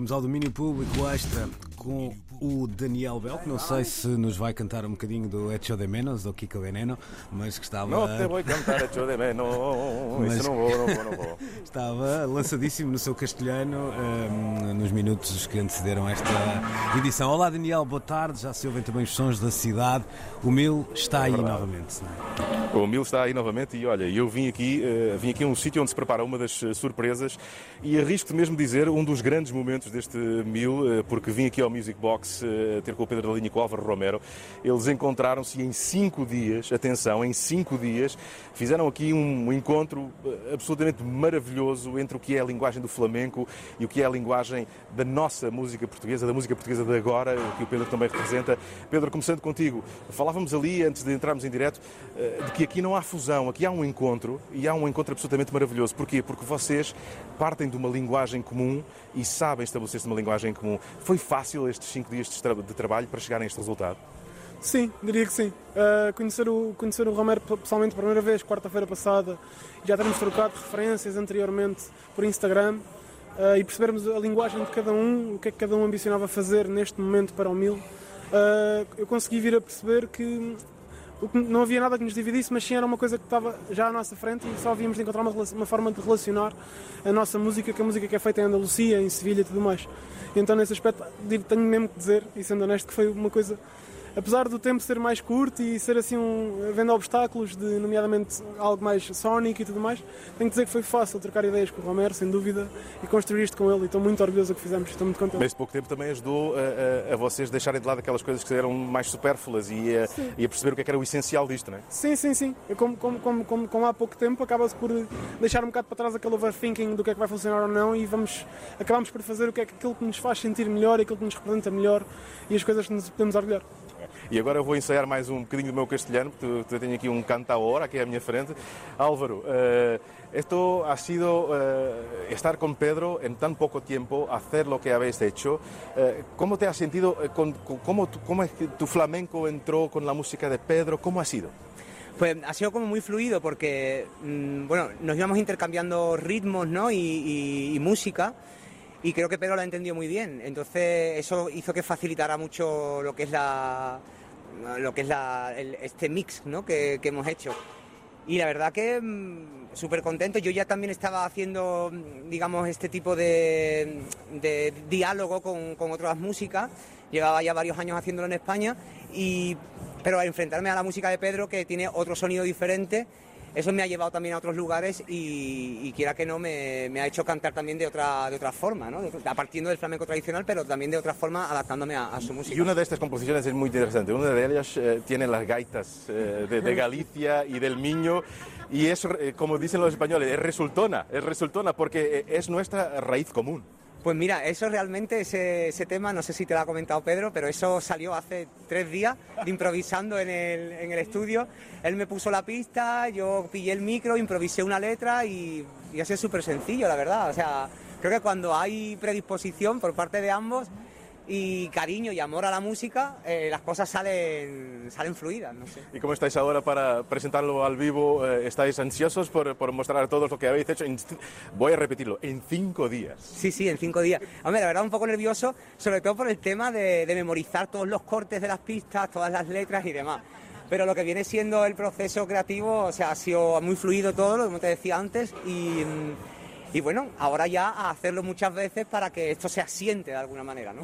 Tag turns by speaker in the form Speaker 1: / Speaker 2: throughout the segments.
Speaker 1: Vamos ao domínio público extra com o Daniel Bel, que não sei se nos vai cantar um bocadinho do Echo de Menos, do Kiko Veneno, mas que estava.
Speaker 2: Não te vou cantar Echo de Menos.
Speaker 1: Mas-
Speaker 2: Isso não vou, não vou, não vou.
Speaker 1: Estava lançadíssimo no seu castelhano hum, nos minutos que antecederam esta edição. Olá Daniel, boa tarde. Já se ouvem também os sons da cidade. O Mil está aí novamente. não é?
Speaker 2: O Mil está aí novamente e olha, eu vim aqui, eh, vim aqui a um sítio onde se prepara uma das eh, surpresas e arrisco-te mesmo dizer um dos grandes momentos deste Mil, eh, porque vim aqui ao Music Box eh, ter com o Pedro da Linha e com o Álvaro Romero. Eles encontraram-se em cinco dias, atenção, em cinco dias, fizeram aqui um encontro eh, absolutamente maravilhoso entre o que é a linguagem do flamenco e o que é a linguagem da nossa música portuguesa, da música portuguesa de agora, que o Pedro também representa. Pedro, começando contigo, falávamos ali, antes de entrarmos em direto, eh, de que aqui não há fusão, aqui há um encontro e há um encontro absolutamente maravilhoso. Porquê? Porque vocês partem de uma linguagem comum e sabem estabelecer-se numa linguagem comum. Foi fácil estes cinco dias de, tra- de trabalho para chegarem a este resultado?
Speaker 3: Sim, diria que sim. Uh, conhecer, o, conhecer o Romero pessoalmente pela primeira vez, quarta-feira passada, já termos trocado referências anteriormente por Instagram uh, e percebermos a linguagem de cada um, o que é que cada um ambicionava fazer neste momento para o Mil, uh, eu consegui vir a perceber que não havia nada que nos dividisse, mas sim era uma coisa que estava já à nossa frente e só havíamos de encontrar uma, uma forma de relacionar a nossa música com a música que é feita em Andalucia, em Sevilha e tudo mais. Então, nesse aspecto, tenho mesmo que dizer, e sendo honesto, que foi uma coisa apesar do tempo ser mais curto e ser assim um, havendo obstáculos de nomeadamente algo mais sónico e tudo mais tenho que dizer que foi fácil trocar ideias com o Romero sem dúvida e construir isto com ele e estou muito orgulhoso do que fizemos estou muito contente
Speaker 2: Mas pouco tempo também ajudou a, a- a vocês deixarem de lado aquelas coisas que eram mais supérfluas e a, e a perceber o que é que era o essencial disto, não é?
Speaker 3: Sim, sim, sim. Como, como, como, como, como há pouco tempo, acaba-se por deixar um bocado para trás aquele overthinking do que é que vai funcionar ou não e vamos, acabamos por fazer o que é aquilo que nos faz sentir melhor, aquilo que nos representa melhor e as coisas que nos podemos orgulhar.
Speaker 2: E agora eu vou ensaiar mais um bocadinho do meu castelhano, porque tenho aqui um canta hora aqui à minha frente. Álvaro, eh, esto ha sido eh, estar con Pedro en tan poco tiempo, hacer lo que habéis hecho. Eh, ¿Cómo te has sentido? con- con- cómo, tu- ¿Cómo es que tu flamenco entró con la música de Pedro? ¿Cómo ha sido?
Speaker 4: Pues ha sido como muy fluido porque, mm, bueno, nos íbamos intercambiando ritmos, ¿no? Y, y- y música. Y creo que Pedro lo ha entendido muy bien. Entonces eso hizo que facilitara mucho lo que es la, lo que es la, el- este mix, ¿no? Que, hemos hecho. Y la verdad que mm, súper contento. Yo ya también estaba haciendo, mm, digamos, este tipo de, de diálogo con, con otras músicas. Llevaba ya varios años haciéndolo en España. Y, pero al enfrentarme a la música de Pedro, que tiene otro sonido diferente, eso me ha llevado también a otros lugares y, y quiera que no, me, me ha hecho cantar también de otra, de otra forma, ¿no? De- partiendo del flamenco tradicional, pero también de otra forma adaptándome a, a su música.
Speaker 2: Y una de estas composiciones es muy interesante. Una de ellas eh, tiene las gaitas eh, de, de Galicia y del Miño. Y es, eh, como dicen los españoles, es resultona, es resultona porque eh, es nuestra raíz común.
Speaker 4: Pues mira, eso realmente, ese, tema, no sé si te lo ha comentado Pedro, pero eso salió hace tres días, improvisando en el, en el estudio. Él me puso la pista, yo pillé el micro, improvisé una letra y, y ha sido súper sencillo, la verdad. O sea, creo que cuando hay predisposición por parte de ambos y cariño y amor a la música, eh, las cosas salen, salen fluidas, no sé.
Speaker 2: ¿Y cómo estáis ahora para presentarlo al vivo? Eh, ¿Estáis ansiosos por, por mostrar a todos lo que habéis hecho? En- voy a repetirlo, en cinco días.
Speaker 4: Sí, sí, en cinco días. Hombre, la verdad un poco nervioso, sobre todo por el tema de, de memorizar todos los cortes de las pistas, todas las letras y demás. Pero lo que viene siendo el proceso creativo, o sea, ha sido muy fluido todo, como te decía antes, y, mm, y bueno, ahora ya a hacerlo muchas veces para que esto se asiente de alguna manera, ¿no?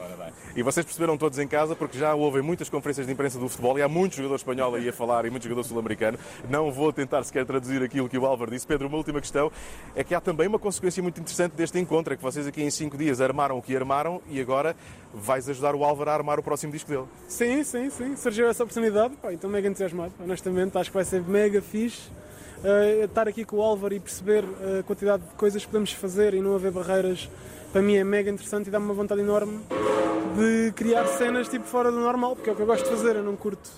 Speaker 2: E vocês perceberam todos em casa, porque já houve muitas conferências de imprensa do futebol e há muito jogador espanhol aí a falar e muito jogador sul-americano. Não vou tentar sequer traduzir aquilo que o Álvaro disse. Pedro, uma última questão é que há também uma consequência muito interessante deste encontro, é que vocês aqui em cinco dias armaram o que armaram e agora vais ajudar o Álvaro a armar o próximo disco dele.
Speaker 3: Sim, sim, sim, surgiu essa oportunidade, pá, então mega entusiasmado, honestamente, acho que vai ser mega fixe uh, estar aqui com o Álvaro e perceber uh, a quantidade de coisas que podemos fazer e não haver barreiras, para mim é mega interessante e dá-me uma vontade enorme de criar cenas tipo fora do normal, porque é o que eu gosto de fazer, eu não curto.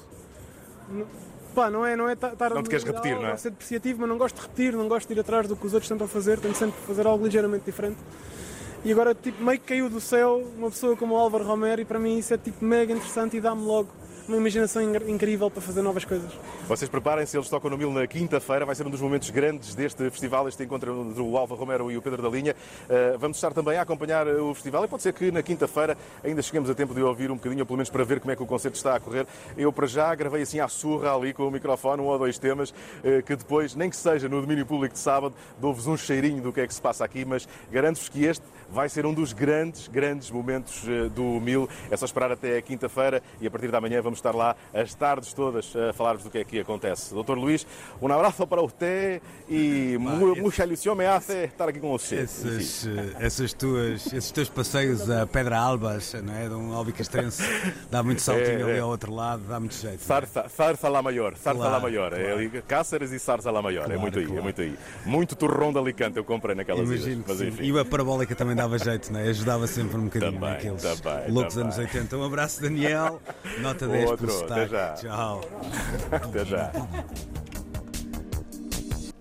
Speaker 3: Não, pá, não é, não é ta- estar
Speaker 2: Não te queres repetir, não é?
Speaker 3: ser depreciativo, mas não gosto de repetir, não gosto de ir atrás do que os outros tentam fazer, tenho sempre que fazer algo ligeiramente diferente. E agora, tipo, meio que caiu do céu uma pessoa como o Álvaro Romero e para mim isso é tipo mega interessante e dá-me logo uma imaginação incrível para fazer novas coisas.
Speaker 2: Vocês preparem-se, eles tocam no Mil na quinta-feira, vai ser um dos momentos grandes deste festival, este encontro entre o Alva Romero e o Pedro da Linha. Uh, vamos estar também a acompanhar o festival e pode ser que na quinta-feira ainda cheguemos a tempo de ouvir um bocadinho, ou pelo menos para ver como é que o concerto está a correr. Eu, para já, gravei assim à surra ali com o microfone, um ou dois temas, uh, que depois, nem que seja no domínio público de sábado, dou-vos um cheirinho do que é que se passa aqui, mas garanto-vos que este vai ser um dos grandes, grandes momentos do Mil. É só esperar até quinta-feira e a partir da manhã vamos estar lá as tardes todas a falar-vos do que é que acontece. Doutor Luís, um abraço para você e muita ilusão me hace estar aqui com você.
Speaker 1: Essas, eh, essas tuas, esses teus passeios a Pedra Albas, não é? de um albicastrense, dá muito saltinho é, é. ali ao outro lado, dá muito jeito.
Speaker 2: Sarza, é? Sarza lá maior, Sarza claro, lá maior. É claro. É Cáceres e Sarza lá maior, claro, é muito aí, é muito aí. Muito torrão de Alicante eu comprei naquelas
Speaker 1: Imagino
Speaker 2: ilhas, mas.
Speaker 1: E a parabólica também dava jeito, não é? Ajudava sempre um bocadinho também, naqueles também, loucos também. anos 80. Um abraço, Daniel. Nota 10 Outro.
Speaker 2: Até já.
Speaker 1: Tchau.
Speaker 2: Até já.